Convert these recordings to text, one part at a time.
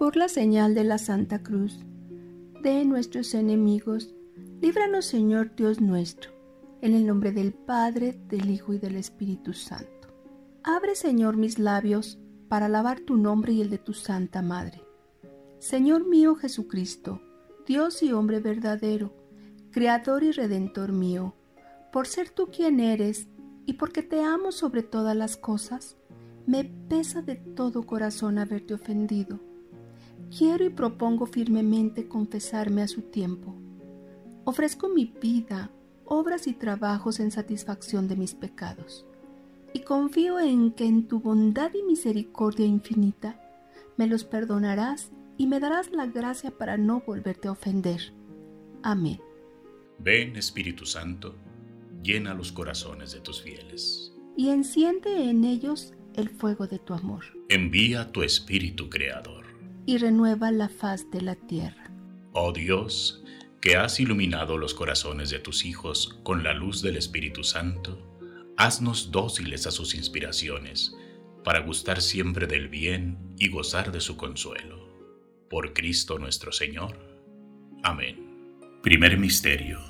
Por la señal de la Santa Cruz, de nuestros enemigos, líbranos Señor Dios nuestro, en el nombre del Padre, del Hijo y del Espíritu Santo. Abre Señor mis labios para alabar tu nombre y el de tu Santa Madre. Señor mío Jesucristo, Dios y hombre verdadero, Creador y Redentor mío, por ser tú quien eres y porque te amo sobre todas las cosas, me pesa de todo corazón haberte ofendido. Quiero y propongo firmemente confesarme a su tiempo. Ofrezco mi vida, obras y trabajos en satisfacción de mis pecados, y confío en que en tu bondad y misericordia infinita me los perdonarás y me darás la gracia para no volverte a ofender. Amén. Ven Espíritu Santo, llena los corazones de tus fieles. Y enciende en ellos el fuego de tu amor. Envía tu Espíritu Creador. Y renueva la faz de la tierra. Oh Dios, que has iluminado los corazones de tus hijos con la luz del Espíritu Santo, haznos dóciles a sus inspiraciones, para gustar siempre del bien y gozar de su consuelo. Por Cristo nuestro Señor. Amén. Primer Misterio.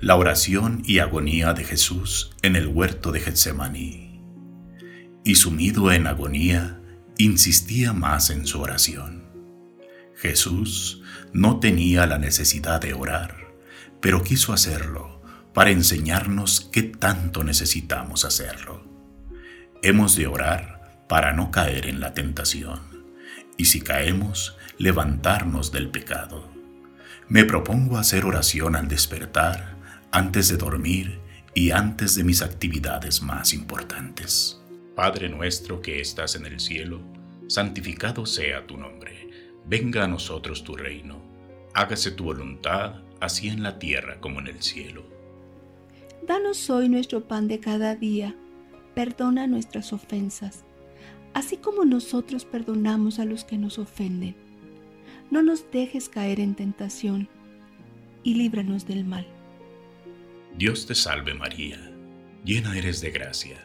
La oración y agonía de Jesús en el huerto de Getsemaní y sumido en agonía, insistía más en su oración. Jesús no tenía la necesidad de orar, pero quiso hacerlo para enseñarnos qué tanto necesitamos hacerlo. Hemos de orar para no caer en la tentación, y si caemos, levantarnos del pecado. Me propongo hacer oración al despertar, antes de dormir y antes de mis actividades más importantes. Padre nuestro que estás en el cielo, santificado sea tu nombre. Venga a nosotros tu reino. Hágase tu voluntad, así en la tierra como en el cielo. Danos hoy nuestro pan de cada día. Perdona nuestras ofensas, así como nosotros perdonamos a los que nos ofenden. No nos dejes caer en tentación y líbranos del mal. Dios te salve María, llena eres de gracia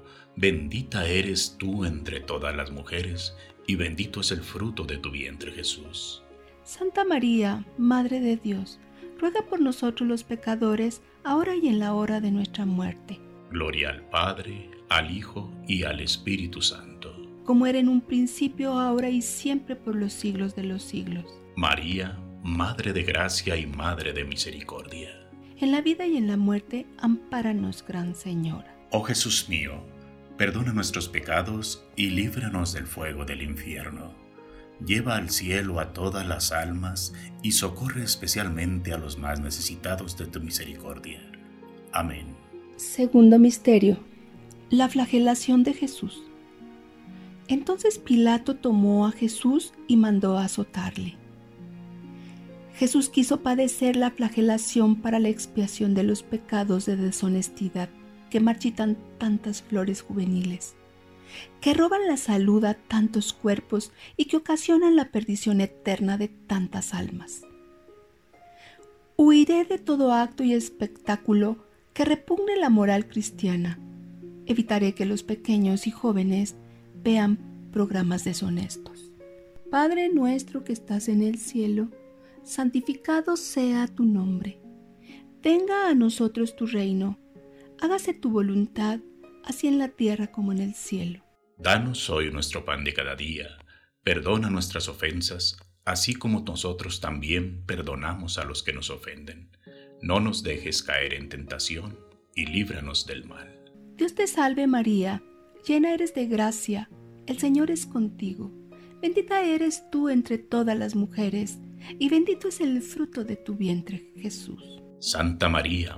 bendita eres tú entre todas las mujeres, y bendito es el fruto de tu vientre Jesús. Santa María, Madre de Dios, ruega por nosotros los pecadores, ahora y en la hora de nuestra muerte. Gloria al Padre, al Hijo y al Espíritu Santo. Como era en un principio, ahora y siempre por los siglos de los siglos. María, Madre de Gracia y Madre de Misericordia. En la vida y en la muerte, ampáranos, Gran Señora. Oh Jesús mío, perdona nuestros pecados y líbranos del fuego del infierno. Lleva al cielo a todas las almas y socorre especialmente a los más necesitados de tu misericordia. Amén. Segundo Misterio la flagelación de Jesús. Entonces Pilato tomó a Jesús y mandó azotarle. Jesús quiso padecer la flagelación para la expiación de los pecados de deshonestidad que marchitan tantas flores juveniles, que roban la salud a tantos cuerpos y que ocasionan la perdición eterna de tantas almas. Huiré de todo acto y espectáculo que repugne la moral cristiana evitaré que los pequeños y jóvenes vean programas deshonestos. Padre nuestro que estás en el cielo, santificado sea tu nombre. Venga a nosotros tu reino. Hágase tu voluntad, así en la tierra como en el cielo. Danos hoy nuestro pan de cada día. Perdona nuestras ofensas, así como nosotros también perdonamos a los que nos ofenden. No nos dejes caer en tentación y líbranos del mal. Dios te salve María, llena eres de gracia, el Señor es contigo. Bendita eres tú entre todas las mujeres, y bendito es el fruto de tu vientre, Jesús. Santa María,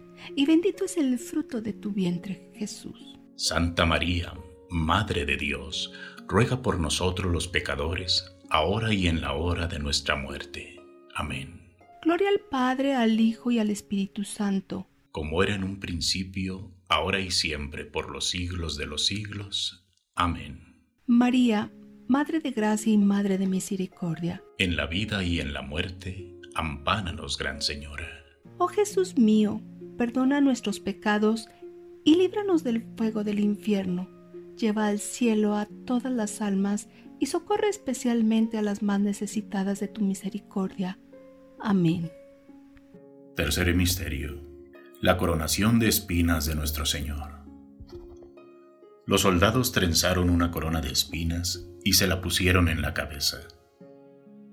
y bendito es el fruto de tu vientre, Jesús. Santa María, Madre de Dios, ruega por nosotros los pecadores, ahora y en la hora de nuestra muerte. Amén. Gloria al Padre, al Hijo y al Espíritu Santo. Como era en un principio, ahora y siempre, por los siglos de los siglos. Amén. María, Madre de gracia y Madre de misericordia. En la vida y en la muerte, ampánanos, Gran Señora. Oh Jesús mío, perdona nuestros pecados y líbranos del fuego del infierno. Lleva al cielo a todas las almas y socorre especialmente a las más necesitadas de tu misericordia. Amén. Tercer misterio. La coronación de espinas de nuestro Señor. Los soldados trenzaron una corona de espinas y se la pusieron en la cabeza.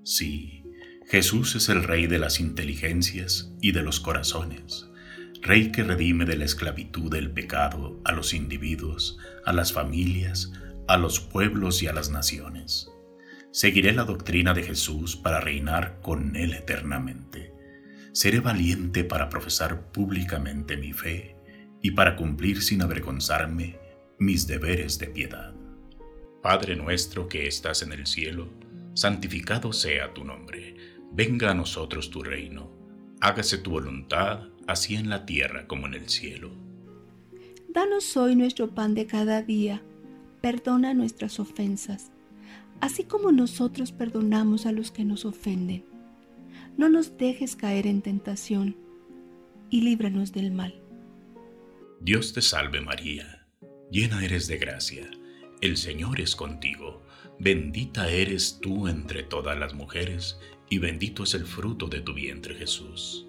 Sí, Jesús es el Rey de las inteligencias y de los corazones, Rey que redime de la esclavitud del pecado a los individuos, a las familias, a los pueblos y a las naciones. Seguiré la doctrina de Jesús para reinar con Él eternamente. Seré valiente para profesar públicamente mi fe y para cumplir sin avergonzarme mis deberes de piedad. Padre nuestro que estás en el cielo, santificado sea tu nombre, venga a nosotros tu reino, hágase tu voluntad, así en la tierra como en el cielo. Danos hoy nuestro pan de cada día, perdona nuestras ofensas, así como nosotros perdonamos a los que nos ofenden. No nos dejes caer en tentación, y líbranos del mal. Dios te salve María llena eres de gracia, el Señor es contigo, bendita eres tú entre todas las mujeres, y bendito es el fruto de tu vientre Jesús.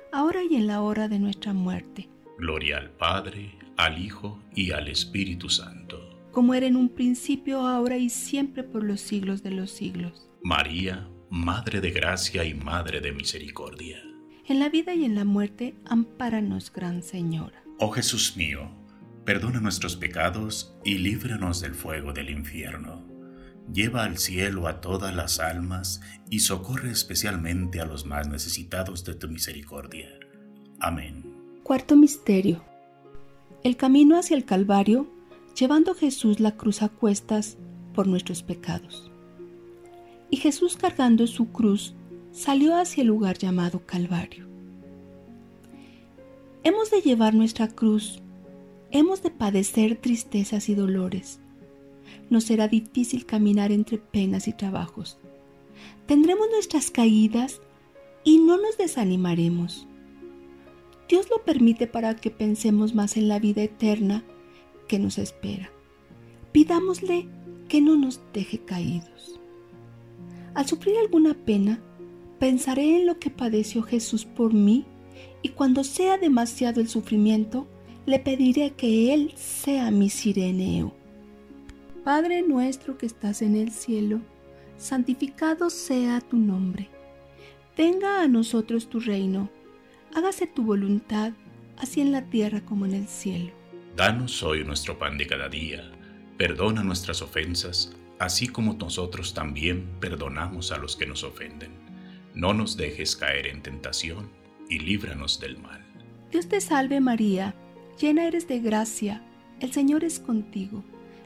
ahora y en la hora de nuestra muerte. Gloria al Padre, al Hijo y al Espíritu Santo. Como era en un principio, ahora y siempre por los siglos de los siglos. María, Madre de Gracia y Madre de Misericordia. En la vida y en la muerte, ampáranos, Gran Señora. Oh Jesús mío, perdona nuestros pecados y líbranos del fuego del infierno. Lleva al cielo a todas las almas y socorre especialmente a los más necesitados de tu misericordia. Amén. Cuarto Misterio. El camino hacia el Calvario, llevando Jesús la cruz a cuestas por nuestros pecados. Y Jesús cargando su cruz, salió hacia el lugar llamado Calvario. Hemos de llevar nuestra cruz, hemos de padecer tristezas y dolores. Nos será difícil caminar entre penas y trabajos. Tendremos nuestras caídas y no nos desanimaremos. Dios lo permite para que pensemos más en la vida eterna que nos espera. Pidámosle que no nos deje caídos. Al sufrir alguna pena, pensaré en lo que padeció Jesús por mí y cuando sea demasiado el sufrimiento, le pediré que Él sea mi sireneo. Padre nuestro que estás en el cielo, santificado sea tu nombre. Venga a nosotros tu reino hágase tu voluntad, así en la tierra como en el cielo. Danos hoy nuestro pan de cada día, perdona nuestras ofensas, así como nosotros también perdonamos a los que nos ofenden. No nos dejes caer en tentación, y líbranos del mal. Dios te salve María, llena eres de gracia, el Señor es contigo.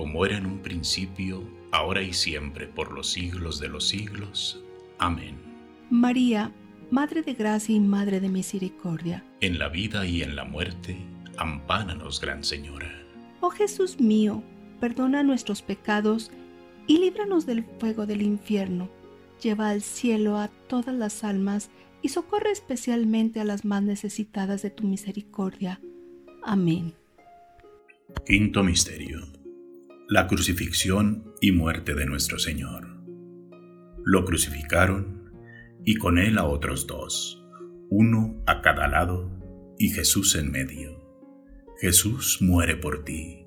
Como era en un principio, ahora y siempre, por los siglos de los siglos. Amén. María, Madre de Gracia y Madre de Misericordia. En la vida y en la muerte, ampáranos, Gran Señora. Oh Jesús mío, perdona nuestros pecados y líbranos del fuego del infierno. Lleva al cielo a todas las almas y socorre especialmente a las más necesitadas de tu misericordia. Amén. Quinto Misterio. La crucifixión y muerte de nuestro Señor. Lo crucificaron y con él a otros dos, uno a cada lado y Jesús en medio. Jesús muere por ti.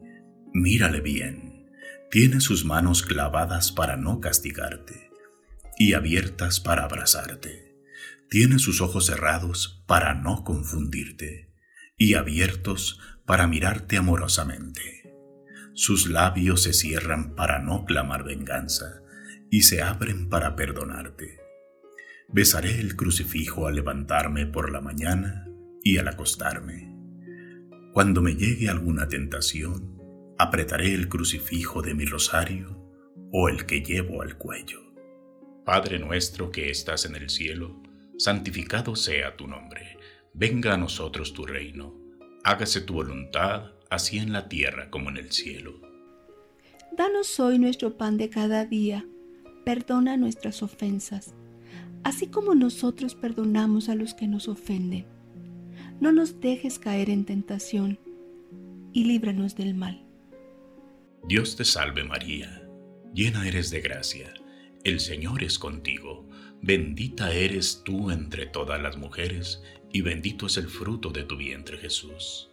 Mírale bien. Tiene sus manos clavadas para no castigarte y abiertas para abrazarte tiene sus ojos cerrados para no confundirte y abiertos para mirarte amorosamente. Sus labios se cierran para no clamar venganza y se abren para perdonarte. Besaré el crucifijo al levantarme por la mañana y al acostarme. Cuando me llegue alguna tentación, apretaré el crucifijo de mi rosario o el que llevo al cuello. Padre nuestro que estás en el cielo, santificado sea tu nombre, venga a nosotros tu reino, hágase tu voluntad, así en la tierra como en el cielo. Danos hoy nuestro pan de cada día, perdona nuestras ofensas, así como nosotros perdonamos a los que nos ofenden. No nos dejes caer en tentación, y líbranos del mal. Dios te salve María, llena eres de gracia, el Señor es contigo Bendita eres tú entre todas las mujeres, y bendito es el fruto de tu vientre Jesús.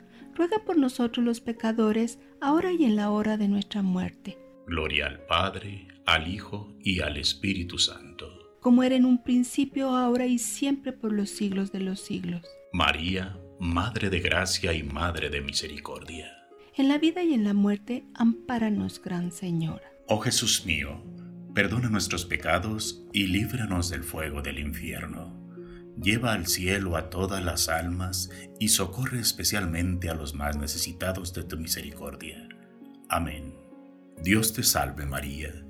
ruega por nosotros los pecadores, ahora y en la hora de nuestra muerte. Gloria al Padre, al Hijo y al Espíritu Santo. como era en un principio, ahora y siempre por los siglos de los siglos. María, Madre de Gracia y Madre de Misericordia. En la vida y en la muerte, ampáranos, Gran Señora. Oh Jesús mío, perdona nuestros pecados y líbranos del fuego del infierno. Lleva al cielo a todas las almas y socorre especialmente a los más necesitados de tu misericordia. Amén. Dios te salve María,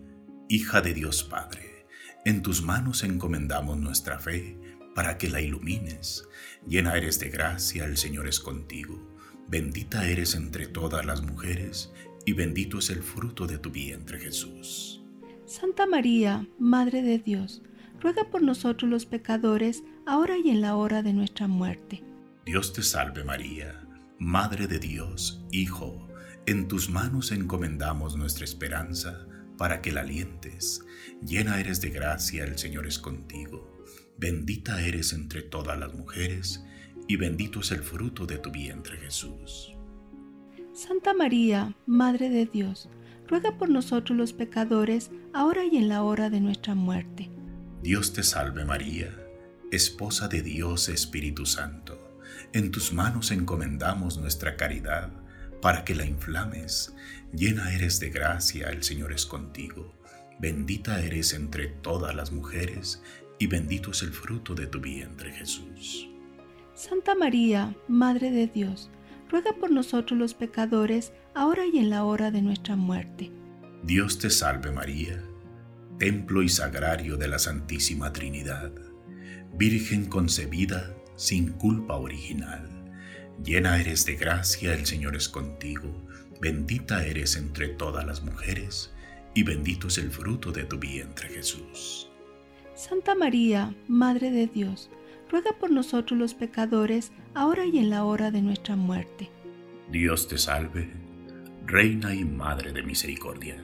hija de Dios Padre. En tus manos encomendamos nuestra fe para que la ilumines. Llena eres de gracia, el Señor es contigo. Bendita eres entre todas las mujeres y bendito es el fruto de tu vientre Jesús. Santa María, Madre de Dios, ruega por nosotros los pecadores, ahora y en la hora de nuestra muerte. Dios te salve María, Madre de Dios, Hijo, en tus manos encomendamos nuestra esperanza para que la alientes. Llena eres de gracia, el Señor es contigo. Bendita eres entre todas las mujeres, y bendito es el fruto de tu vientre Jesús. Santa María, Madre de Dios, ruega por nosotros los pecadores, ahora y en la hora de nuestra muerte. Dios te salve María, esposa de Dios Espíritu Santo. En tus manos encomendamos nuestra caridad para que la inflames. Llena eres de gracia, el Señor es contigo. Bendita eres entre todas las mujeres, y bendito es el fruto de tu vientre Jesús. Santa María, Madre de Dios, ruega por nosotros los pecadores, ahora y en la hora de nuestra muerte. Dios te salve María, templo y sagrario de la Santísima Trinidad, Virgen concebida sin culpa original. Llena eres de gracia, el Señor es contigo, bendita eres entre todas las mujeres, y bendito es el fruto de tu vientre Jesús. Santa María, Madre de Dios, ruega por nosotros los pecadores, ahora y en la hora de nuestra muerte. Dios te salve, Reina y Madre de Misericordia,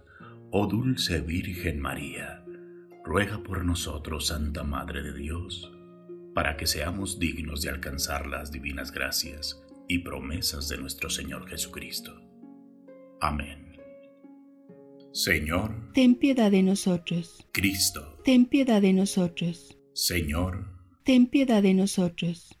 oh dulce Virgen María, ruega por nosotros, Santa Madre de Dios, para que seamos dignos de alcanzar las divinas gracias y promesas de nuestro Señor Jesucristo. Amén. Señor, ten piedad de nosotros. Cristo, ten piedad de nosotros. Señor, ten piedad de nosotros.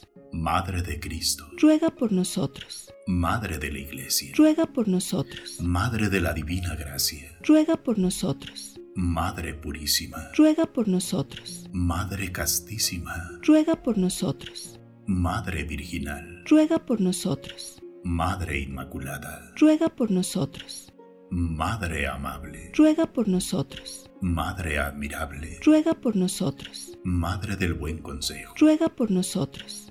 Madre de Cristo, ruega por nosotros. Madre de la Iglesia, ruega por nosotros. Madre de la Divina Gracia, ruega por nosotros. Madre purísima, ruega por nosotros. Madre castísima, ruega por nosotros. Madre virginal, ruega por nosotros. Madre inmaculada, ruega por nosotros. Madre amable, ruega por nosotros. Madre admirable, ruega por nosotros. Madre del buen consejo, ruega por nosotros.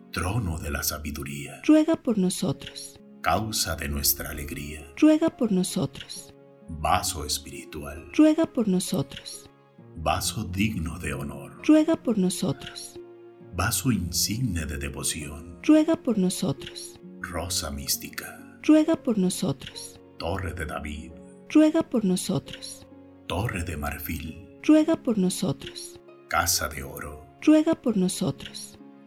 Trono de la sabiduría, ruega por nosotros. Causa de nuestra alegría, ruega por nosotros. Vaso espiritual, ruega por nosotros. Vaso digno de honor, ruega por nosotros. Vaso insigne de devoción, ruega por nosotros. Rosa mística, ruega por nosotros. Torre de David, ruega por nosotros. Torre de marfil, ruega por nosotros. Casa de oro, ruega por nosotros.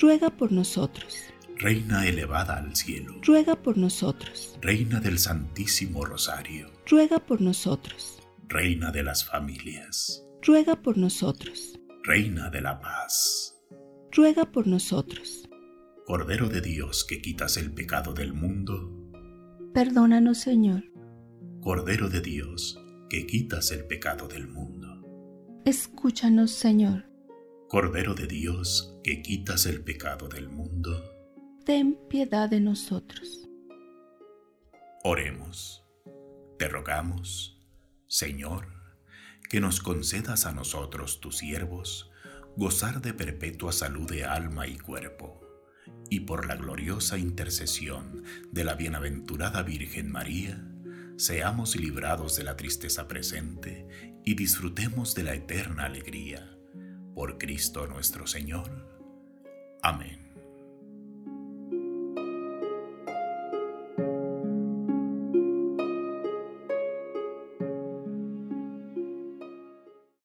ruega por nosotros. Reina elevada al cielo, ruega por nosotros. Reina del Santísimo Rosario, ruega por nosotros. Reina de las familias, ruega por nosotros. Reina de la paz, ruega por nosotros. Cordero de Dios que quitas el pecado del mundo, perdónanos Señor. Cordero de Dios que quitas el pecado del mundo, escúchanos Señor. Cordero de Dios que quitas el pecado del mundo, ten piedad de nosotros. Oremos. Te rogamos, Señor, que nos concedas a nosotros, tus siervos, gozar de perpetua salud de alma y cuerpo, y por la gloriosa intercesión de la bienaventurada Virgen María, seamos librados de la tristeza presente y disfrutemos de la eterna alegría. Por Cristo nuestro Señor. Amén.